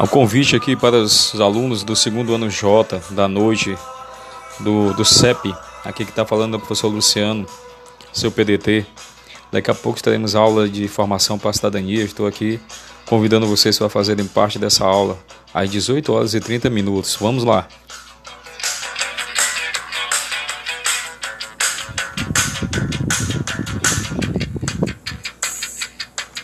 Um convite aqui para os alunos do segundo ano J da noite do, do CEP, aqui que está falando é o professor Luciano, seu PDT. Daqui a pouco teremos aula de formação para a cidadania. Estou aqui convidando vocês para fazerem parte dessa aula às 18 horas e 30 minutos. Vamos lá!